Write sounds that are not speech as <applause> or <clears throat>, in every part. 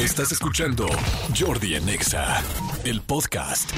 Estás escuchando Jordi en Exa, el podcast.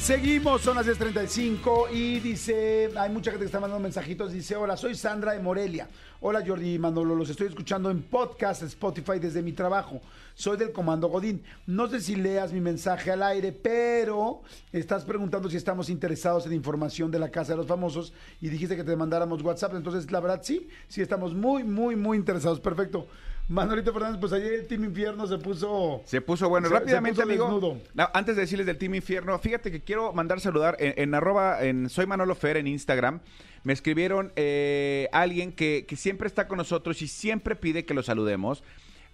Seguimos, son las 10.35 y dice, hay mucha gente que está mandando mensajitos, dice, hola, soy Sandra de Morelia. Hola Jordi y Manolo, los estoy escuchando en podcast Spotify desde mi trabajo. Soy del Comando Godín. No sé si leas mi mensaje al aire, pero estás preguntando si estamos interesados en información de la Casa de los Famosos y dijiste que te mandáramos WhatsApp. Entonces, la verdad, sí, sí estamos muy, muy, muy interesados. Perfecto. Manolito Fernández, pues ayer el Team Infierno se puso... Se puso bueno. Se- Rápidamente, se puso amigo. no, antes de decirles del Team Infierno, fíjate que quiero mandar saludar en, en arroba, en Soy Manolo Fer en Instagram. Me escribieron eh, alguien que, que siempre está con nosotros y siempre pide que lo saludemos.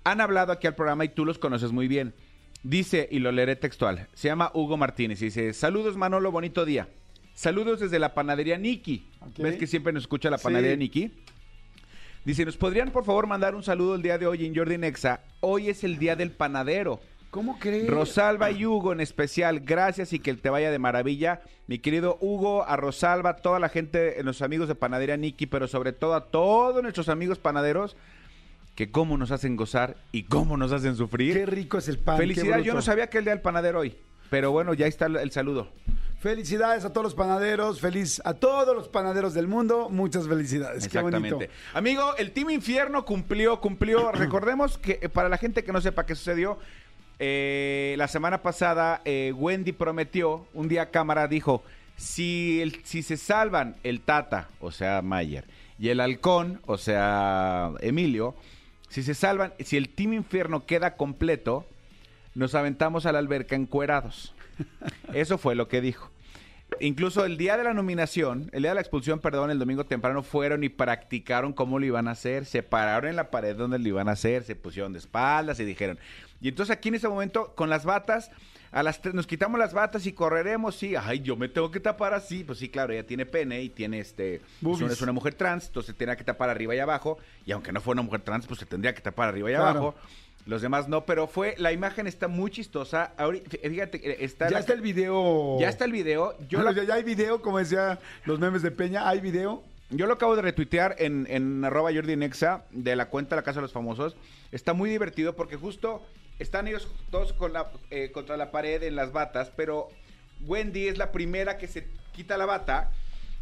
Han hablado aquí al programa y tú los conoces muy bien. Dice, y lo leeré textual, se llama Hugo Martínez y dice, saludos Manolo, bonito día. Saludos desde la panadería Niki. ¿Ves que siempre nos escucha la panadería Sí. Niki? Dice, ¿nos podrían por favor mandar un saludo el día de hoy en Jordi Nexa? Hoy es el día del panadero. ¿Cómo crees? Rosalba y Hugo en especial, gracias y que te vaya de maravilla. Mi querido Hugo, a Rosalba, toda la gente, los amigos de Panadería Niki, pero sobre todo a todos nuestros amigos panaderos, que cómo nos hacen gozar y cómo nos hacen sufrir. Qué rico es el pan. qué Felicidades, yo no sabía que el día del panadero hoy, pero bueno, ya está el, saludo. Felicidades a todos los panaderos, feliz a todos los panaderos del mundo, muchas felicidades. Qué bonito. Exactamente. Amigo, el Team Infierno cumplió, cumplió. <clears throat> Recordemos que eh, para la gente que no sepa qué sucedió, eh, la semana pasada eh, Wendy prometió, un día cámara dijo, si, el- si se salvan el Tata, o sea, Mayer, y el Halcón, o sea, Emilio, si se salvan, si el Team Infierno queda completo, nos aventamos a la alberca encuerados. Eso fue lo que dijo. Incluso el día de la nominación, el día de la expulsión, perdón, el domingo temprano, fueron y practicaron cómo lo iban a hacer. Se pararon en la pared donde lo iban a hacer, se pusieron de espaldas y dijeron. Y entonces aquí en ese momento, con las batas, a las tres, nos quitamos las batas y correremos, sí. Ay, yo me tengo que tapar así. Pues sí, claro, ella tiene pene y tiene este. Boobies. Es una, es una mujer trans, entonces tenía que tapar arriba y abajo. Y aunque no fuera una mujer trans, pues se tendría que tapar arriba y Claro. abajo. Los demás no, pero fue, la imagen está muy chistosa. Ahorita, fíjate, está Ya la- está el video. ya está el video. Yo, Bueno, la- ya, hay video, como decía los memes de Peña, hay video. yo lo acabo de retuitear en, en arroba Jordi Nexa de la cuenta la Casa de los Famosos. Está muy divertido porque justo están ellos todos con la, eh, contra la pared en las batas, pero Wendy es la primera que se quita la bata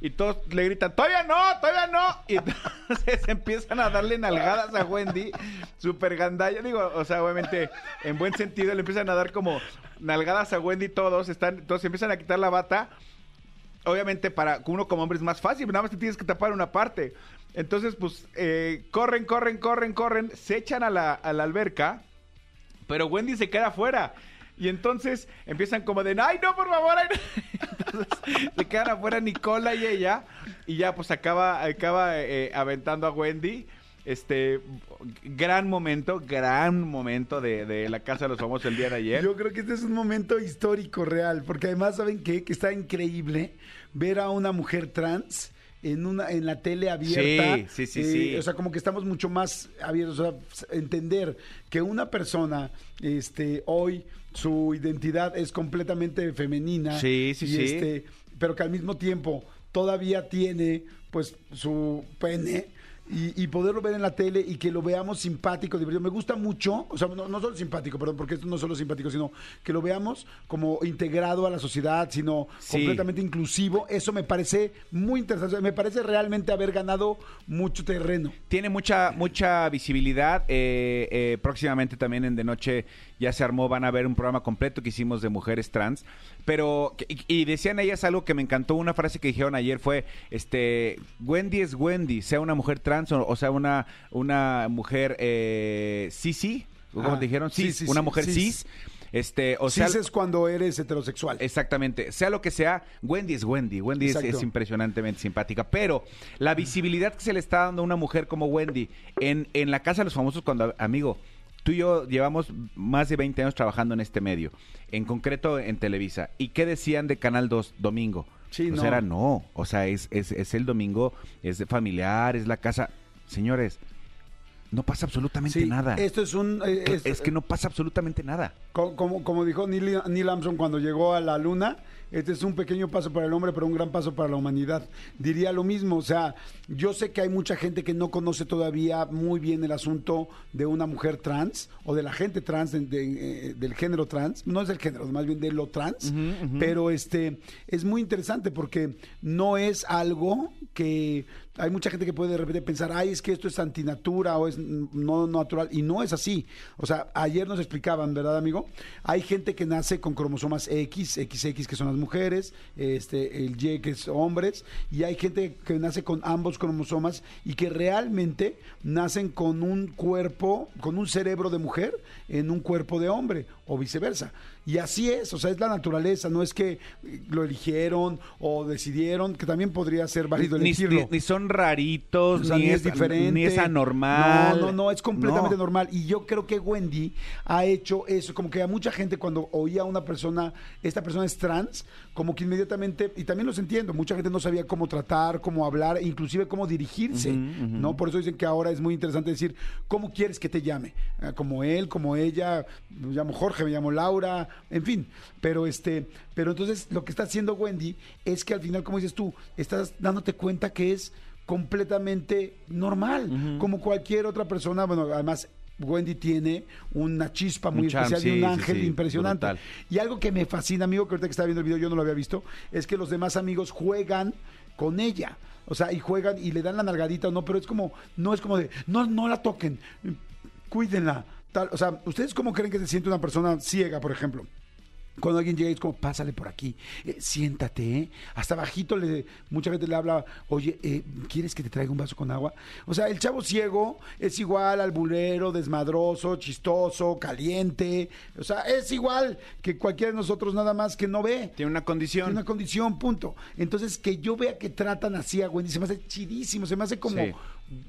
y todos le gritan, todavía no, todavía no. Y <laughs> entonces empiezan a darle nalgadas a Wendy, super gandalla. Digo, o sea, obviamente, en buen sentido, le empiezan a dar como nalgadas a Wendy todos, están, todos empiezan a quitar la bata obviamente para uno como hombre es más fácil, nada más te tienes que tapar una parte. Entonces, pues, eh, corren, corren, corren, corren, se echan a la, a la alberca, pero Wendy se queda afuera. Y entonces empiezan como de, ay, no, por favor, ay, no". <laughs> Entonces se quedan afuera Nicola y ella, y ya pues acaba, acaba eh, aventando a Wendy. Este gran momento, gran momento de, de la Casa de los Famosos el día de ayer. Yo creo que este es un momento histórico real, porque además, ¿saben qué? Que está increíble ver a una mujer trans en una en la tele abierta. Sí, sí, sí, Eh, sí. O sea, como que estamos mucho más abiertos a entender que una persona este hoy su identidad es completamente femenina. Sí, sí, y sí. este, pero que al mismo tiempo todavía tiene pues su pene y, y poderlo ver en la tele y que lo veamos simpático, divertido. Me gusta mucho, o sea, no, no solo simpático, perdón, porque esto no solo simpático, sino que lo veamos como integrado a la sociedad, sino Sí. completamente inclusivo. Eso me parece muy interesante. Me parece realmente haber ganado mucho terreno. Tiene mucha mucha visibilidad. eh, eh, próximamente también en De Noche ya se armó, van a ver un programa completo que hicimos de mujeres trans. Pero, y, y decían ellas algo que me encantó, una frase que dijeron ayer fue, este, Wendy es Wendy, sea una mujer trans o, o sea una, una mujer eh, cis, sí, ¿cómo Ah, te dijeron? sí, Cis, sí, una sí, mujer cis. cis. Este, o sea, es cuando eres heterosexual. Exactamente, sea lo que sea, Wendy es Wendy, Wendy es, es impresionantemente simpática, pero la visibilidad que se le está dando a una mujer como Wendy en, en la Casa de los Famosos, cuando, amigo, tú y yo llevamos más de 20 años trabajando en este medio, en concreto en Televisa, ¿y qué decían de Canal 2 domingo? Sí, pues no. era no, o sea, es, es, es el domingo, es familiar, es la casa, señores, no pasa absolutamente Sí, nada. Esto es un... eh, es que no pasa absolutamente nada. Co- Como, como dijo Neil, Neil Armstrong cuando llegó a la luna, este es un pequeño paso para el hombre, pero un gran paso para la humanidad. Diría lo mismo, o sea, yo sé que hay mucha gente que no conoce todavía muy bien el asunto de una mujer trans o de la gente trans, de- de, eh, del género trans, no es del género, más bien de lo trans, pero este es muy interesante porque no es algo que hay mucha gente que puede de repente pensar, ay, es que esto es antinatura o es no natural, y no es así. O sea, ayer nos explicaban, ¿verdad, amigo? Hay gente que nace con cromosomas X, XX, que son las mujeres, este, el Y, que es hombres, y hay gente que nace con ambos cromosomas y que realmente nacen con un cuerpo, con un cerebro de mujer en un cuerpo de hombre, o viceversa. Y así es, o sea, es la naturaleza, no es que lo eligieron o decidieron, que también podría ser válido elegirlo. ni- ni son raritos, O sea, ni, es, diferente. ni es anormal. No, no, no, es completamente No. normal. Y yo creo que Wendy ha hecho eso. Como que a mucha gente cuando oía a una persona, esta persona es trans, como que inmediatamente, y también los entiendo, mucha gente no sabía cómo tratar, cómo hablar, inclusive cómo dirigirse, ¿no? Por eso dicen que ahora es muy interesante decir, ¿cómo quieres que te llame? Ah, Como él, como ella, me llamo Jorge, me llamo Laura, en fin. Pero este, pero entonces lo que está haciendo Wendy es que al final, como dices tú, estás dándote cuenta que es completamente normal, como cualquier otra persona. Bueno, además Wendy tiene una chispa muy Un charm, especial y un sí, ángel sí, impresionante. brutal. Y algo que me fascina, amigo, que ahorita que estaba viendo el video yo no lo había visto, es que los demás amigos juegan con ella. O sea, y juegan y le dan la nalgadita o no, pero es como, no es como de, no, no la toquen, cuídenla. Tal. O sea, ¿ustedes cómo creen que se siente una persona ciega, por ejemplo? Cuando alguien llega y es como, pásale por aquí, eh, siéntate, ¿eh? Hasta bajito le, mucha gente le habla, oye, eh, ¿quieres que te traiga un vaso con agua? O sea, el chavo ciego es igual al bulero, desmadroso, chistoso, caliente. O sea, es igual que cualquiera de nosotros nada más que no ve. Tiene una condición. Tiene una condición, punto. Entonces, que yo vea que tratan así a Wendy, se me hace chidísimo, se me hace como Sí.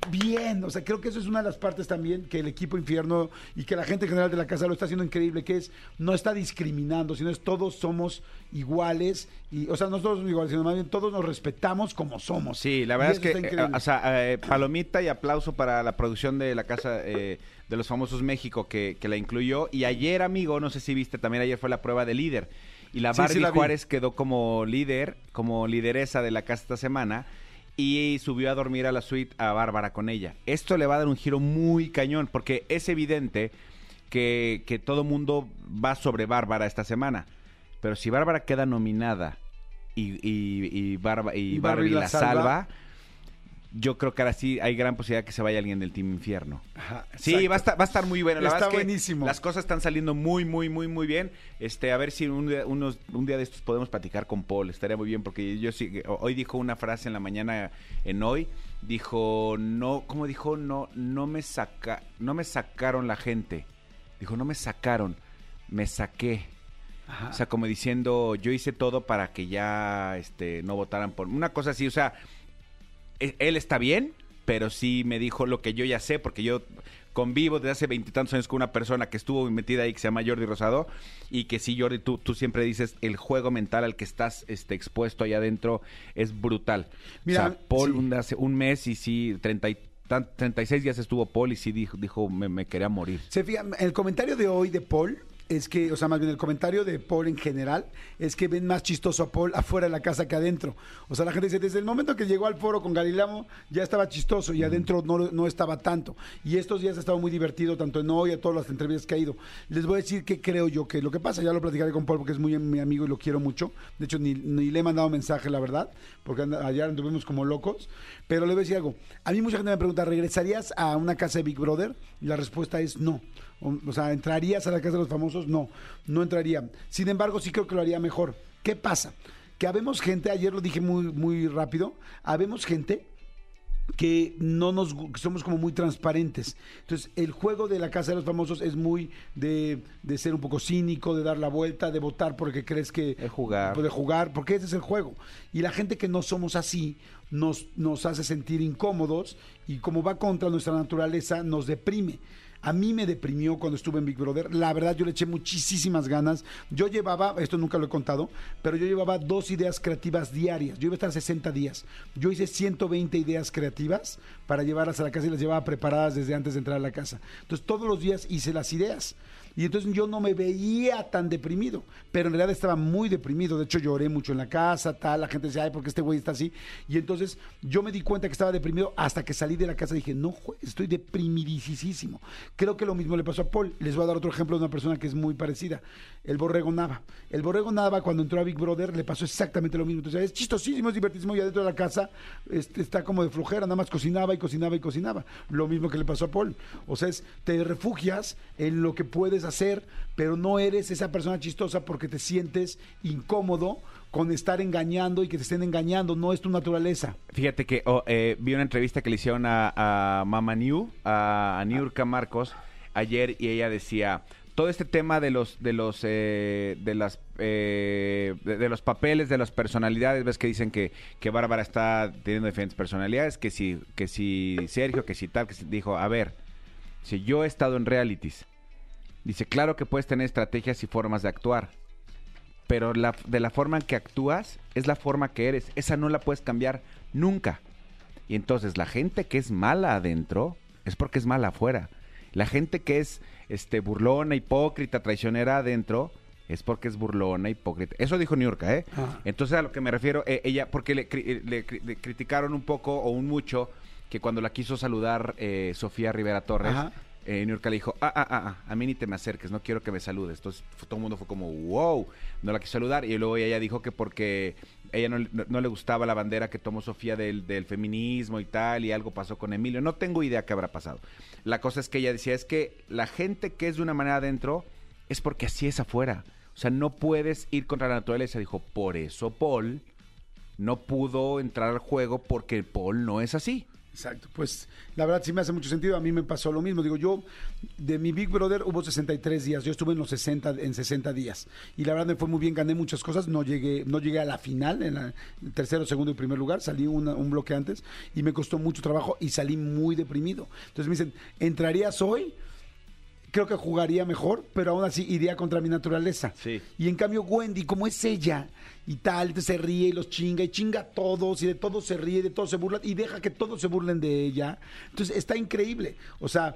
Bien. O sea, creo que eso es una de las partes también que el equipo infierno y que la gente en general de la casa lo está haciendo increíble, que es no está discriminando, sino es todos somos iguales. Y, o sea, no todos somos iguales, sino más bien todos nos respetamos como somos. Sí, la verdad es que, eh, o sea, eh, palomita y aplauso para la producción de la Casa eh, de los Famosos México que, que la incluyó. Y ayer, amigo, no sé si viste, también ayer fue la prueba de líder. Y la Sí, sí Barbie la. Juárez quedó como líder, como lideresa de la casa esta semana. Y subió a dormir a la suite a Bárbara con ella. Esto le va a dar un giro muy cañón, porque es evidente que, que todo mundo va sobre Bárbara esta semana. Pero si Bárbara queda nominada y, y, y, Barba- y Barbie, Barbie la la salva. salva, yo creo que ahora sí hay gran posibilidad que se vaya alguien del Team Infierno. Ajá, Sí, va a, estar, va a estar muy bueno. La Está verdad es que buenísimo. Las cosas están saliendo muy, muy, muy, muy bien. Este, a ver si un día, unos, un día de estos podemos platicar con Paul. Estaría muy bien porque yo sí. Hoy dijo una frase en la mañana en hoy. Dijo, no, ¿cómo dijo? No, no me saca, no me sacaron la gente. Dijo, no me sacaron, me saqué. Ajá. O sea, como diciendo, yo hice todo para que ya este, no votaran por... Una cosa así, o sea, él está bien, pero sí me dijo lo que yo ya sé, porque yo convivo desde hace veintitantos años con una persona que estuvo metida ahí, que se llama Jordi Rosado, y que sí, Jordi, tú, tú siempre dices, el juego mental al que estás este, expuesto ahí adentro es brutal. Mira, o sea, Paul sí. un, hace un mes y sí, 30 y tan- 36 días estuvo Paul y sí dijo, dijo me, me quería morir. Se fija, el comentario de hoy de Paul es que, o sea, más bien el comentario de Paul en general es que ven más chistoso a Paul afuera de la casa que adentro. O sea, la gente dice, desde el momento que llegó al foro con Galilamo ya estaba chistoso y adentro no, no estaba tanto. Y estos días ha estado muy divertido, tanto en hoy, a todas las entrevistas que ha ido. Les voy a decir que creo yo que lo que pasa, ya lo platicaré con Paul porque es muy mi amigo y lo quiero mucho. De hecho, ni, ni le he mandado mensaje, la verdad, porque ayer anduvimos como locos. Pero le voy a decir algo. A mí mucha gente me pregunta, ¿regresarías a una casa de Big Brother? Y la respuesta es no. O, o sea, ¿entrarías a la casa de los famosos? No, no entraría. Sin embargo, sí creo que lo haría mejor. ¿Qué pasa? Que habemos gente, ayer lo dije muy, muy rápido, habemos gente que no nos que somos como muy transparentes. Entonces, el juego de la Casa de los Famosos es muy de, de ser un poco cínico, de dar la vuelta, de votar porque crees que De jugar. de jugar, porque ese es el juego. Y la gente que no somos así nos, nos hace sentir incómodos y como va contra nuestra naturaleza, nos deprime. A mí me deprimió cuando estuve en Big Brother. La verdad, yo le eché muchísimas ganas. Yo llevaba, esto nunca lo he contado, pero yo llevaba dos ideas creativas diarias. Yo iba a estar 60 días. Yo hice 120 ideas creativas para llevarlas a la casa y las llevaba preparadas desde antes de entrar a la casa. Entonces, todos los días hice las ideas. Y entonces yo no me veía tan deprimido, pero en realidad estaba muy deprimido. De hecho, lloré mucho en la casa, tal. La gente decía, ay, ¿por qué este güey está así? Y entonces yo me di cuenta que estaba deprimido hasta que salí de la casa y dije, no, estoy deprimidísimo. Creo que lo mismo le pasó a Paul. Les voy a dar otro ejemplo de una persona que es muy parecida. El Borrego Nava. El Borrego Nava, cuando entró a Big Brother, le pasó exactamente lo mismo. Entonces, es chistosísimo, es divertísimo. Y adentro de la casa este, está como de flojera, nada más cocinaba y cocinaba y cocinaba. Lo mismo que le pasó a Paul. O sea, es, te refugias en lo que puedes hacer, pero no eres esa persona chistosa porque te sientes incómodo con estar engañando y que te estén engañando, no es tu naturaleza. Fíjate que oh, eh, vi una entrevista que le hicieron a, a Mama New, a, a Niurka Marcos, ayer y ella decía todo este tema de los de los eh, de las eh, de, los papeles de las personalidades ves que dicen que, que Bárbara está teniendo diferentes personalidades que si que si Sergio que si tal que si, dijo a ver si yo he estado en realities dice claro que puedes tener estrategias y formas de actuar pero la, de la forma en que actúas es la forma que eres esa no la puedes cambiar nunca y entonces la gente que es mala adentro es porque es mala afuera la gente que es este burlona, hipócrita, traicionera adentro, es porque es burlona, hipócrita. Eso dijo Niurka, ¿eh? Ah. Entonces a lo que me refiero, eh, ella, porque le, cri- le cri- le criticaron un poco o un mucho que cuando la quiso saludar eh, Sofía Rivera Torres, Ajá. Eh, Niurka le dijo, ah, ah, ah, ah, a mí ni te me acerques, no quiero que me saludes. Entonces todo el mundo fue como, wow, no la quiso saludar. Y luego ella dijo que porque ella no, no- no le gustaba la bandera que tomó Sofía del, del feminismo y tal, y algo pasó con Emilio. No tengo idea qué habrá pasado. La cosa es que ella decía, es que la gente que es de una manera adentro es porque así es afuera. O sea, no puedes ir contra la naturaleza. Dijo, por eso Paul no pudo entrar al juego porque Paul no es así. Exacto, pues la verdad sí me hace mucho sentido. A mí me pasó lo mismo. Digo, yo de mi Big Brother hubo 63 días. Yo estuve en los 60 en 60 días y la verdad me fue muy bien. Gané muchas cosas. No llegué no llegué a la final en la tercero, segundo y primer lugar. Salí una- un bloque antes y me costó mucho trabajo y salí muy deprimido. Entonces me dicen, ¿entrarías hoy? Creo que jugaría mejor, pero aún así iría contra mi naturaleza. Sí. Y en cambio Wendy, como es ella y tal, se ríe y los chinga y chinga a todos y de todos se ríe, de todos se burla y deja que todos se burlen de ella. Entonces está increíble. O sea,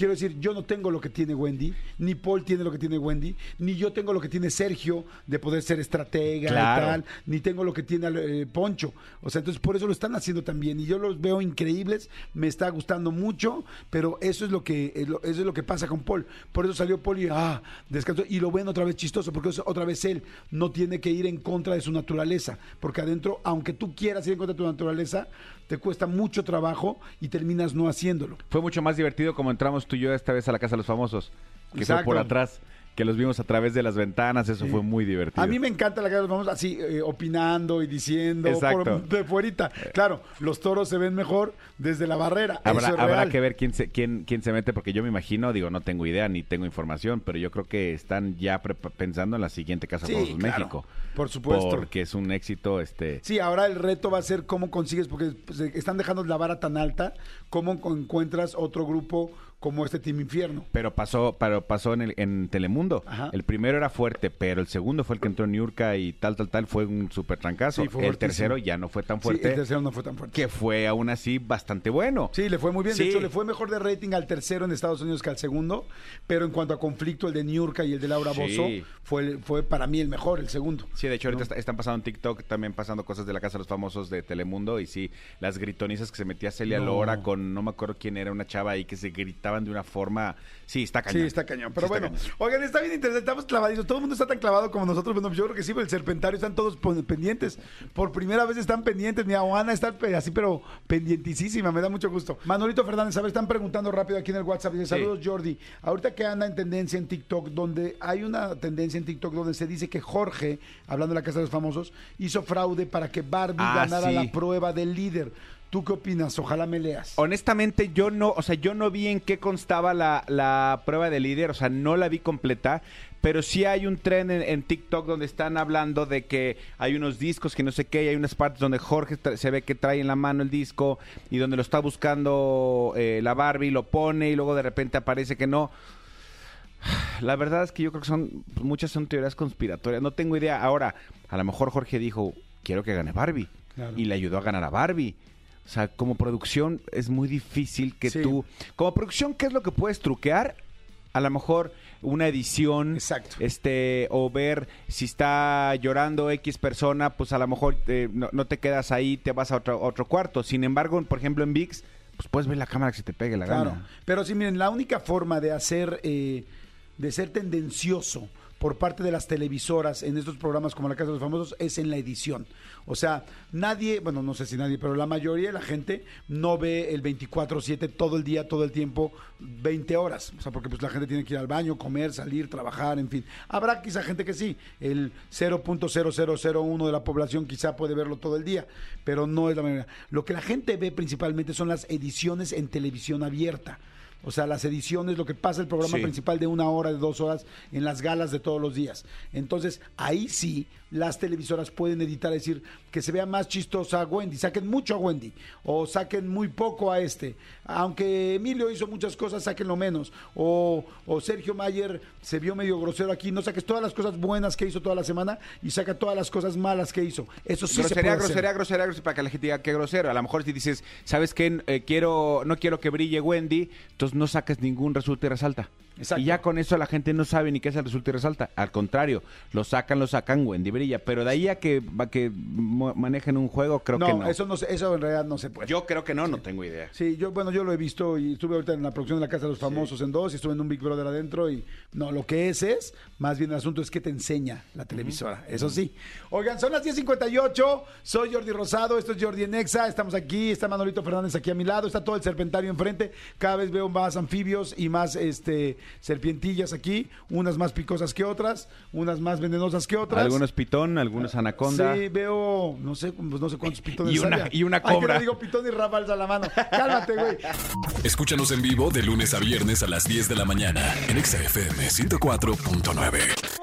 quiero decir, yo no tengo lo que tiene Wendy, ni Paul tiene lo que tiene Wendy, ni yo tengo lo que tiene Sergio de poder ser estratega Claro. y tal, ni tengo lo que tiene eh, Poncho. O sea, entonces por eso lo están haciendo también y yo los veo increíbles, me está gustando mucho, pero eso es lo que lo- eso es lo que pasa con Paul. Por eso salió Paul y ah, descansó y lo ven otra vez chistoso porque es otra vez él no tiene que ir en contra de su naturaleza, porque adentro aunque tú quieras ir en contra de tu naturaleza, te cuesta mucho trabajo y terminas no haciéndolo. Fue mucho más divertido como entramos tú y yo esta vez a la Casa de los Famosos, que Exacto. fue por atrás, que los vimos a través de las ventanas, eso fue muy divertido. A mí me encanta la cara de los famosos así, eh, opinando y diciendo por, <laughs> de fuerita. Claro, los toros se ven mejor desde la barrera. Habrá, Eso es habrá real. que ver quién se, quién, quién se mete, porque yo me imagino, digo, no tengo idea ni tengo información, pero yo creo que están ya pensando en la siguiente Casa de Sí, Famosos claro, México. por supuesto. Porque es un éxito, este... Sí, ahora el reto va a ser cómo consigues, porque pues, eh, están dejando la vara tan alta, cómo encuentras otro grupo como este Team Infierno. Pero pasó, pero pasó en, el, en Telemundo. Ajá. El primero era fuerte, pero el segundo fue el que entró en Niurka y tal, tal, tal, fue un súper trancazo. Sí, fue el tercero ya no fue tan Sí, fuerte, el tercero no fue tan fuerte. que fue aún así bastante bueno. Sí, le fue muy bien. De hecho, le fue mejor de rating al tercero en Estados Unidos que al segundo. Pero en cuanto a conflicto, el de Niurka y el de Laura. Bozo fue, fue para mí el mejor, el segundo. Sí, de hecho ahorita ¿No? está- están pasando en TikTok también pasando cosas de la Casa de los Famosos de Telemundo y sí, las gritonizas que se metía Celia No. Lora con, no me acuerdo quién era, una chava ahí que se de una forma... Sí, está cañón. Sí, está cañón. Pero Sí, bueno, cañón. oigan, está bien interesante. Estamos clavaditos. Todo el mundo está tan clavado como nosotros. Bueno, yo creo que sí, pero el serpentario están todos pendientes. Por primera vez están pendientes. Mi Ana está así, pero pendientísima. Me da mucho gusto. Manolito Fernández, a ver, están preguntando rápido aquí en el WhatsApp. Dice, Sí. saludos, Jordi. Ahorita que anda en tendencia en TikTok, donde hay una tendencia en TikTok donde se dice que Jorge, hablando de la Casa de los Famosos, hizo fraude para que Barbie Ah, ganara sí. la prueba del líder. ¿Tú qué opinas? Ojalá me leas. Honestamente, yo no, o sea, yo no vi en qué constaba la, la prueba de líder, o sea, no la vi completa, pero sí hay un tren en, en TikTok donde están hablando de que hay unos discos que no sé qué, y hay unas partes donde Jorge se ve que trae en la mano el disco y donde lo está buscando eh, la Barbie, lo pone y luego de repente aparece que no. La verdad es que yo creo que son muchas son teorías conspiratorias. No tengo idea. Ahora, a lo mejor Jorge dijo, quiero que gane Barbie. Claro. Y le ayudó a ganar a Barbie. O sea, como producción es muy difícil que Sí. tú... Como producción, ¿qué es lo que puedes truquear? A lo mejor una edición, Exacto. este, o ver si está llorando X persona, pues a lo mejor eh, no, no te quedas ahí, te vas a otro, otro cuarto. Sin embargo, por ejemplo, en VIX, pues puedes ver la cámara que se te pegue la Claro. gana. Pero sí, miren, la única forma de hacer, eh, de ser tendencioso por parte de las televisoras en estos programas como La Casa de los Famosos es en la edición. O sea, nadie, bueno, no sé si nadie, pero la mayoría de la gente no ve el 24/7 todo el día, todo el tiempo, 20 horas. O sea, porque pues la gente tiene que ir al baño, comer, salir, trabajar, en fin. Habrá quizá gente que sí, el 0.0001 de la población quizá puede verlo todo el día, pero no es la mayoría. Lo que la gente ve principalmente son las ediciones en televisión abierta. O sea, las ediciones, lo que pasa el programa Sí. principal de una hora, de dos horas, en las galas de todos los días. Entonces, ahí sí, las televisoras pueden editar, decir, que se vea más chistosa a Wendy, saquen mucho a Wendy, o saquen muy poco a este. Aunque Emilio hizo muchas cosas, sáquenlo menos. O, o Sergio Mayer se vio medio grosero aquí, no saques todas las cosas buenas que hizo toda la semana y saca todas las cosas malas que hizo. Eso sí se grosería, puede hacer. grosería, grosería, grosería, para que la gente diga qué grosero. A lo mejor si dices, ¿sabes qué? Eh, quiero, no quiero que brille Wendy, entonces no saques ningún resulta y resalta. Exacto. Y ya con eso la gente no sabe ni qué es el resulta y resalta. Al contrario, lo sacan, lo sacan, Wendy brilla. Pero de ahí a que, a que manejen un juego, creo no, que no. eso no eso en realidad no se puede. Yo creo que no, no tengo idea. Sí, yo, bueno, yo lo he visto y estuve ahorita en la producción de la Casa de los Famosos en dos y estuve en un Big Brother adentro y no, lo que es es, más bien el asunto es que te enseña la televisora, eso sí. Oigan, son las 10.58, soy Jordi Rosado, esto es Jordi Enexa, estamos aquí, está Manolito Fernández aquí a mi lado, está todo el serpentario enfrente, cada vez veo más anfibios y más este serpientillas aquí, unas más picosas que otras, unas más venenosas que otras. Algunos pitón, algunos anaconda. Sí, veo, no sé, pues no sé cuántos pitones Y una- y una Ay, que cobra. no digo pitón y la mano. Cálmate, güey. Escúchanos en vivo de lunes a viernes a las 10 de la mañana en Exa FM 104.9.